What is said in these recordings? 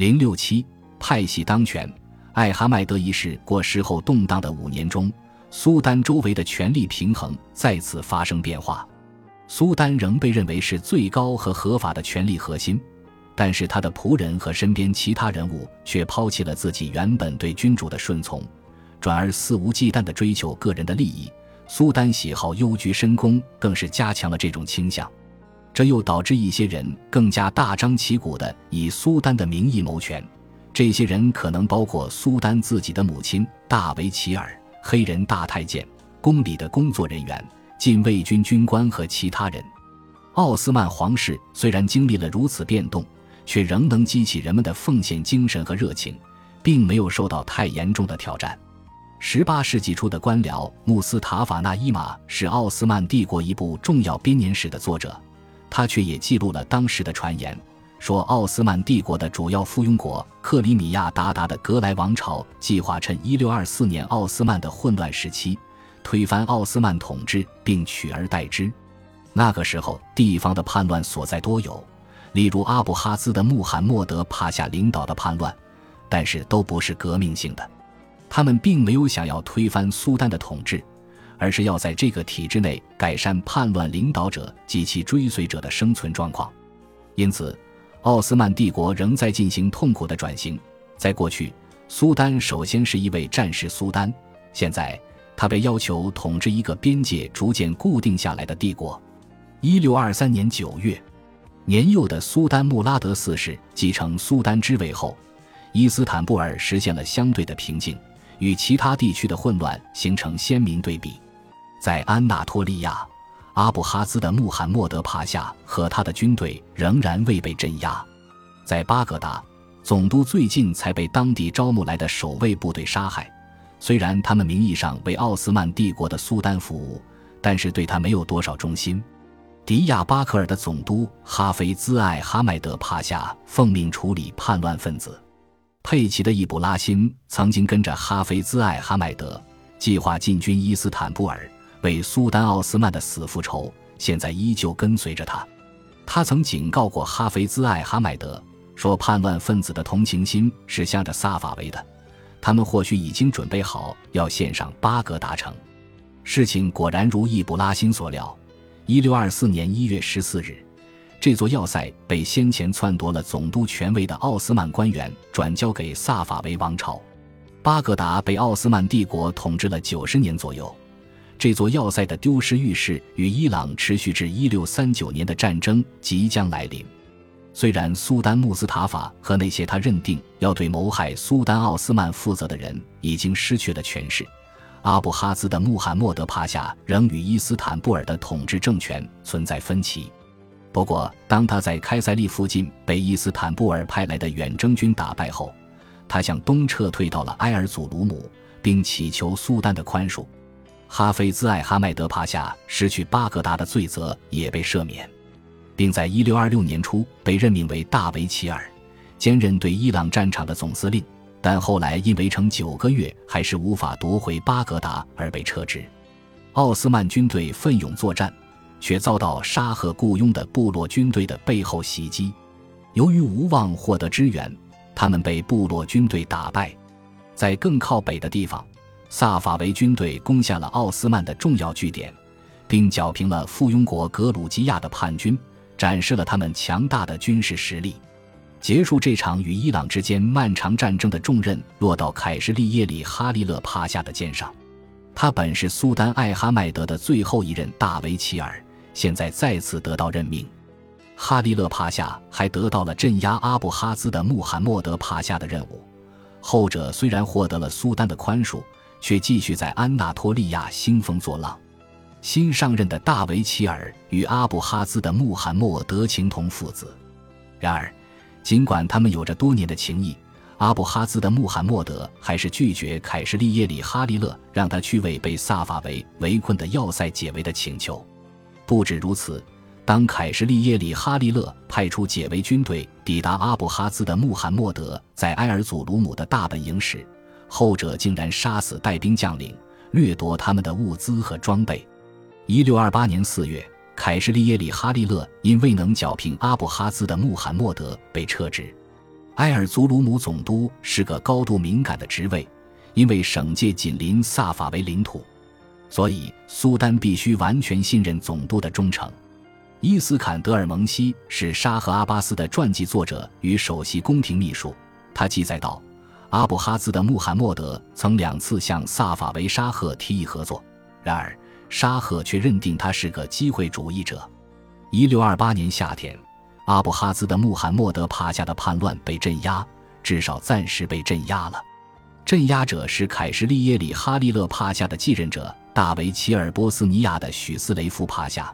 零六七派系当权，艾哈迈德一世过世后动荡的五年中，苏丹周围的权力平衡再次发生变化。苏丹仍被认为是最高和合法的权力核心，但是他的仆人和身边其他人物却抛弃了自己原本对君主的顺从，转而肆无忌惮地追求个人的利益。苏丹喜好幽居深宫，更是加强了这种倾向。这又导致一些人更加大张旗鼓地以苏丹的名义谋权，这些人可能包括苏丹自己的母亲大维齐尔、黑人大太监、宫里的工作人员、禁卫军军官和其他人。奥斯曼皇室虽然经历了如此变动，却仍能激起人们的奉献精神和热情，并没有受到太严重的挑战。十八世纪初的官僚穆斯塔法纳伊玛是奥斯曼帝国一部重要编年史的作者。他却也记录了当时的传言，说奥斯曼帝国的主要附庸国克里米亚鞑靼的格莱王朝计划趁1624年奥斯曼的混乱时期，推翻奥斯曼统治并取而代之。那个时候，地方的叛乱所在多有，例如阿布哈兹的穆罕默德帕夏领导的叛乱，但是都不是革命性的。他们并没有想要推翻苏丹的统治。而是要在这个体制内改善叛乱领导者及其追随者的生存状况，因此，奥斯曼帝国仍在进行痛苦的转型。在过去，苏丹首先是一位战时苏丹，现在他被要求统治一个边界逐渐固定下来的帝国。一六二三年九月，年幼的苏丹穆拉德四世继承苏丹之位后，伊斯坦布尔实现了相对的平静，与其他地区的混乱形成鲜明对比。在安纳托利亚，阿布哈兹的穆罕默德帕夏和他的军队仍然未被镇压。在巴格达，总督最近才被当地招募来的守卫部队杀害。虽然他们名义上为奥斯曼帝国的苏丹服务，但是对他没有多少忠心。迪亚巴克尔的总督哈菲兹艾哈迈德帕夏奉命处理叛乱分子。佩奇的易卜拉欣曾经跟着哈菲兹艾哈迈德计划进军伊斯坦布尔。为苏丹奥斯曼的死复仇，现在依旧跟随着他。他曾警告过哈菲兹艾哈迈德，说叛乱分子的同情心是向着萨法维的，他们或许已经准备好要献上巴格达城。事情果然如易卜拉欣所料，一六二四年一月十四日，这座要塞被先前篡夺了总督权位的奥斯曼官员转交给萨法维王朝。巴格达被奥斯曼帝国统治了九十年左右。这座要塞的丢失预示与伊朗持续至一六三九年的战争即将来临。虽然苏丹穆斯塔法和那些他认定要对谋害苏丹奥斯曼负责的人已经失去了权势，阿布哈兹的穆罕默德帕夏仍与伊斯坦布尔的统治政权存在分歧。不过，当他在开塞利附近被伊斯坦布尔派来的远征军打败后，他向东撤退到了埃尔祖鲁姆，并祈求苏丹的宽恕。哈菲兹艾哈迈德帕夏失去巴格达的罪责也被赦免，并在1626年初被任命为大维齐尔，兼任对伊朗战场的总司令。但后来因围城九个月还是无法夺回巴格达而被撤职。奥斯曼军队奋勇作战，却遭到沙赫雇佣的部落军队的背后袭击。由于无望获得支援，他们被部落军队打败。在更靠北的地方。萨法维军队攻下了奥斯曼的重要据点，并剿平了附庸国格鲁吉亚的叛军，展示了他们强大的军事实力。结束这场与伊朗之间漫长战争的重任落到凯什利耶里哈利勒帕夏的肩上。他本是苏丹艾哈迈德的最后一任大维齐尔，现在再次得到任命。哈利勒帕夏还得到了镇压阿布哈兹的穆罕默德帕夏的任务，后者虽然获得了苏丹的宽恕。却继续在安纳托利亚兴风作浪。新上任的大维齐尔与阿布哈兹的穆罕默德情同父子。然而，尽管他们有着多年的情谊，阿布哈兹的穆罕默德还是拒绝凯什利耶里哈利勒让他去为被萨法维围困的要塞解围的请求。不止如此，当凯什利耶里哈利勒派出解围军队抵达阿布哈兹的穆罕默德在埃尔祖鲁姆的大本营时，后者竟然杀死带兵将领，掠夺他们的物资和装备。一六二八年四月，凯什利耶里哈利勒因未能剿平阿布哈兹的穆罕默德被撤职。埃尔祖鲁姆总督是个高度敏感的职位，因为省界紧邻萨法维领土，所以苏丹必须完全信任总督的忠诚。伊斯坎德尔蒙西是沙赫阿巴斯的传记作者与首席宫廷秘书，他记载道。阿布哈兹的穆罕默德曾两次向萨法维沙赫提议合作，然而沙赫却认定他是个机会主义者。一六二八年夏天，阿布哈兹的穆罕默德帕夏的叛乱被镇压，至少暂时被镇压了。镇压者是凯什利耶里哈利勒帕夏的继任者大维齐尔波斯尼亚的许斯雷夫帕夏，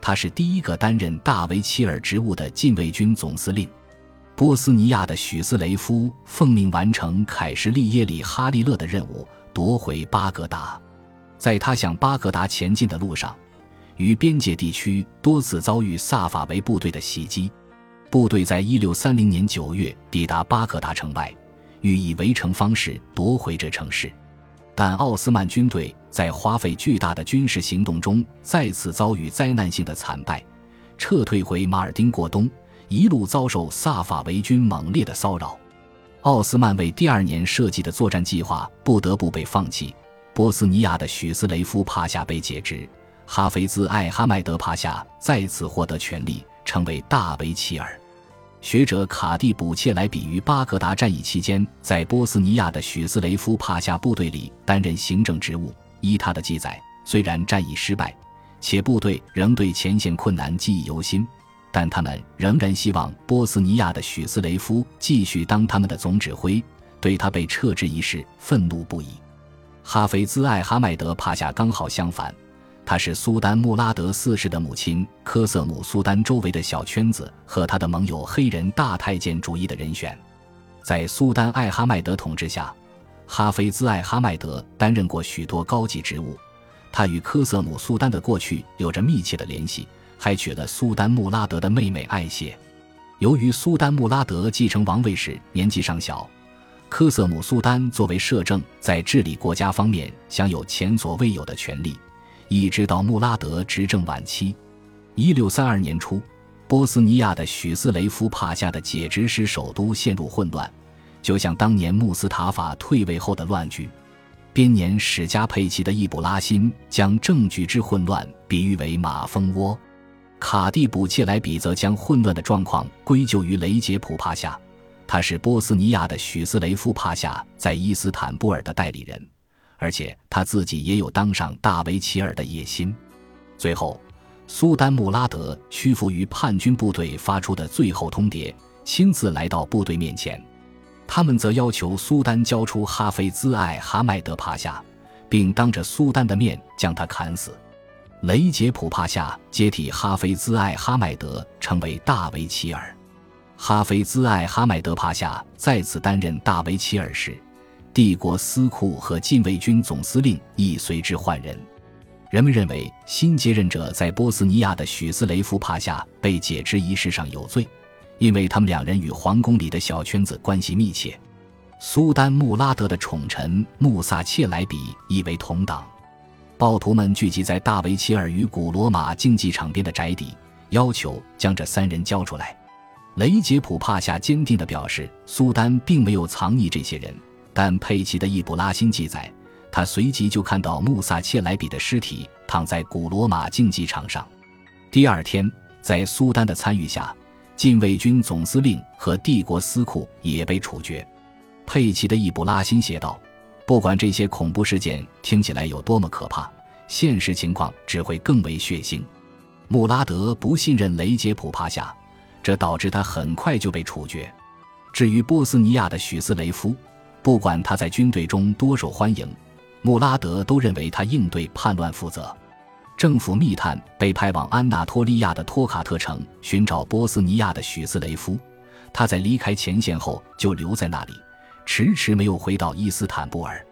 他是第一个担任大维齐尔职务的禁卫军总司令。波斯尼亚的许斯雷夫奉命完成凯什利耶里哈利勒的任务，夺回巴格达。在他向巴格达前进的路上，与边界地区多次遭遇萨法维部队的袭击。部队在一六三零年九月抵达巴格达城外，欲以围城方式夺回这城市，但奥斯曼军队在花费巨大的军事行动中再次遭遇灾难性的惨败，撤退回马尔丁过冬。一路遭受萨法维军猛烈的骚扰，奥斯曼为第二年设计的作战计划不得不被放弃。波斯尼亚的许斯雷夫帕夏被解职，哈菲兹艾哈迈德帕夏再次获得权力，成为大维齐尔。学者卡蒂卜切莱比于巴格达战役期间，在波斯尼亚的许斯雷夫帕夏部队里担任行政职务。依他的记载，虽然战役失败，且部队仍对前线困难记忆犹新。但他们仍然希望波斯尼亚的许斯雷夫继续当他们的总指挥，对他被撤职一事愤怒不已。哈菲兹艾哈迈德帕夏刚好相反，他是苏丹穆拉德四世的母亲科瑟姆苏丹周围的小圈子和他的盟友黑人大太监主义的人选。在苏丹艾哈迈德统治下，哈菲兹艾哈迈德担任过许多高级职务，他与科瑟姆苏丹的过去有着密切的联系。还娶了苏丹穆拉德的妹妹艾谢。由于苏丹穆拉德继承王位时年纪尚小，科瑟姆苏丹作为摄政，在治理国家方面享有前所未有的权力，一直到穆拉德执政晚期。一六三二年初，波斯尼亚的许斯雷夫帕夏的解职使首都陷入混乱，就像当年穆斯塔法退位后的乱局。编年史家佩奇的易卜拉欣将政局之混乱比喻为马蜂窝。卡蒂卜切莱比则将混乱的状况归咎于雷杰普帕夏，他是波斯尼亚的许斯雷夫帕夏在伊斯坦布尔的代理人，而且他自己也有当上大维齐尔的野心。最后，苏丹穆拉德屈服于叛军部队发出的最后通牒，亲自来到部队面前，他们则要求苏丹交出哈菲兹艾哈迈德帕夏，并当着苏丹的面将他砍死。雷杰普帕夏接替哈菲兹艾哈迈德成为大维齐尔，哈菲兹艾哈迈德帕夏再次担任大维齐尔时，帝国司库和禁卫军总司令亦随之换人。人们认为新接任者在波斯尼亚的许斯雷夫帕夏被解职一事上有罪，因为他们两人与皇宫里的小圈子关系密切。苏丹穆拉德的宠臣穆萨切莱比亦为同党。暴徒们聚集在大维齐尔与古罗马竞技场边的宅邸，要求将这三人交出来。雷杰普帕夏坚定地表示，苏丹并没有藏匿这些人。但佩奇的易卜拉欣记载，他随即就看到穆萨切莱比的尸体躺在古罗马竞技场上。第二天，在苏丹的参与下，禁卫军总司令和帝国司库也被处决。佩奇的易卜拉欣写道。不管这些恐怖事件听起来有多么可怕，现实情况只会更为血腥。穆拉德不信任雷杰普帕夏，这导致他很快就被处决。至于波斯尼亚的许斯雷夫，不管他在军队中多受欢迎，穆拉德都认为他应对叛乱负责。政府密探被派往安纳托利亚的托卡特城寻找波斯尼亚的许斯雷夫，他在离开前线后就留在那里。迟迟没有回到伊斯坦布尔，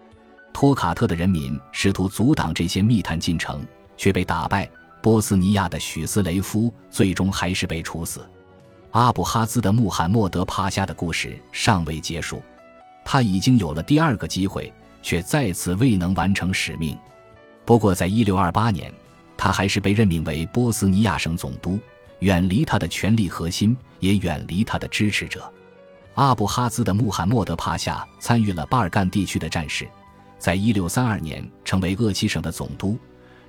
托卡特的人民试图阻挡这些密探进城，却被打败。波斯尼亚的许斯雷夫最终还是被处死。阿布哈兹的穆罕默德帕夏的故事尚未结束，他已经有了第二个机会，却再次未能完成使命。不过，在1628年，他还是被任命为波斯尼亚省总督，远离他的权力核心，也远离他的支持者。阿布哈兹的穆罕默德帕夏参与了巴尔干地区的战事，在一六三二年成为鄂齐省的总督，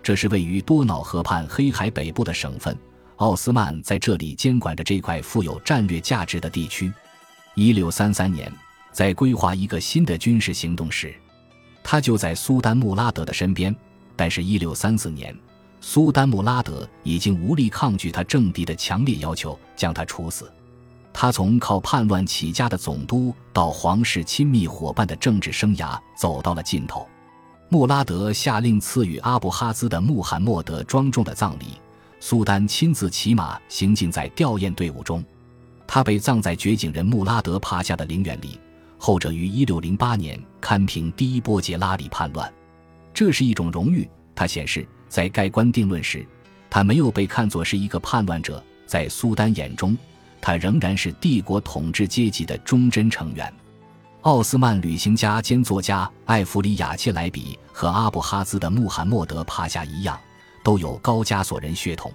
这是位于多瑙河畔黑海北部的省份。奥斯曼在这里监管着这块富有战略价值的地区。一六三三年，在规划一个新的军事行动时，他就在苏丹穆拉德的身边。但是，一六三四年，苏丹穆拉德已经无力抗拒他政敌的强烈要求，将他处死。他从靠叛乱起家的总督到皇室亲密伙伴的政治生涯走到了尽头。穆拉德下令赐予阿布哈兹的穆罕默德庄重的葬礼，苏丹亲自骑马行进在吊唁队伍中。他被葬在绝井人穆拉德帕夏的陵园里，后者于1608年堪平第一波杰拉里叛乱，这是一种荣誉。他显示，在盖棺定论时，他没有被看作是一个叛乱者，在苏丹眼中。他仍然是帝国统治阶级的忠贞成员。奥斯曼旅行家兼作家艾弗里亚切莱比和阿布哈兹的穆罕默德帕夏一样，都有高加索人血统。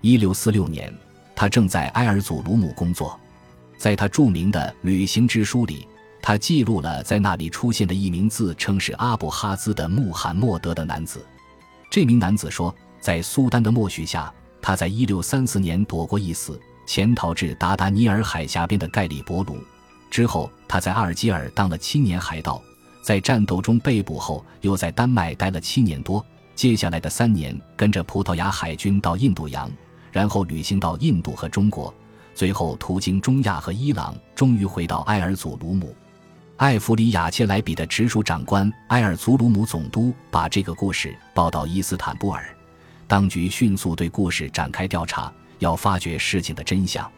一六四六年，他正在埃尔祖鲁姆工作，在他著名的旅行之书里，他记录了在那里出现的一名自称是阿布哈兹的穆罕默德的男子。这名男子说，在苏丹的默许下，他在一六三四年躲过一死。潜逃至达达尼尔海峡边的盖里伯鲁，之后他在阿尔及尔当了七年海盗，在战斗中被捕后，又在丹麦待了七年多。接下来的三年，跟着葡萄牙海军到印度洋，然后旅行到印度和中国，最后途经中亚和伊朗，终于回到埃尔祖鲁姆。艾弗里亚切莱比的直属长官埃尔祖鲁姆总督把这个故事报到伊斯坦布尔，当局迅速对故事展开调查。要发掘事情的真相，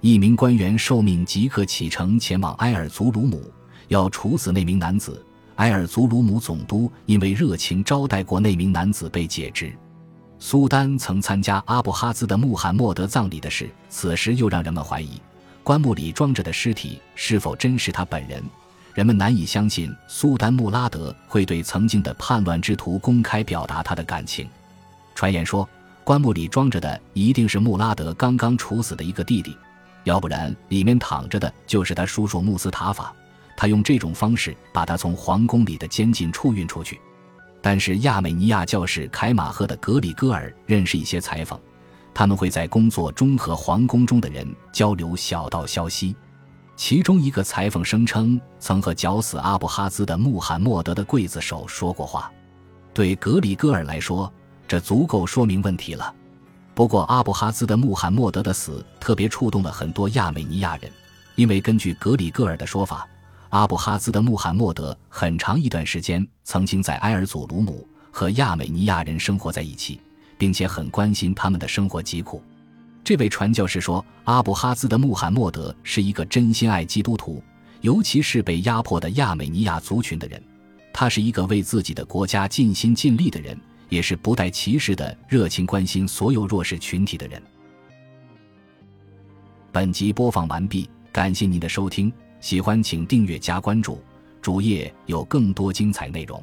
一名官员受命即刻启程前往埃尔祖鲁姆，要处死那名男子。埃尔祖鲁姆总督因为热情招待过那名男子被解职。苏丹曾参加阿布哈兹的穆罕默德葬礼的事，此时又让人们怀疑棺木里装着的尸体是否真是他本人。人们难以相信苏丹穆拉德会对曾经的叛乱之徒公开表达他的感情。传言说。棺木里装着的一定是穆拉德刚刚处死的一个弟弟，要不然里面躺着的就是他叔叔穆斯塔法。他用这种方式把他从皇宫里的监禁处运出去。但是亚美尼亚教士凯马赫的格里戈尔认识一些裁缝，他们会在工作中和皇宫中的人交流小道消息。其中一个裁缝声称曾和绞死阿布哈兹的穆罕默德的刽子手说过话。对格里戈尔来说。这足够说明问题了。不过，阿布哈兹的穆罕默德的死特别触动了很多亚美尼亚人，因为根据格里戈尔的说法，阿布哈兹的穆罕默德很长一段时间曾经在埃尔祖鲁姆和亚美尼亚人生活在一起，并且很关心他们的生活疾苦。这位传教士说，阿布哈兹的穆罕默德是一个真心爱基督徒，尤其是被压迫的亚美尼亚族群的人。他是一个为自己的国家尽心尽力的人。也是不带歧视的热情关心所有弱势群体的人。本集播放完毕，感谢您的收听，喜欢请订阅加关注，主页有更多精彩内容。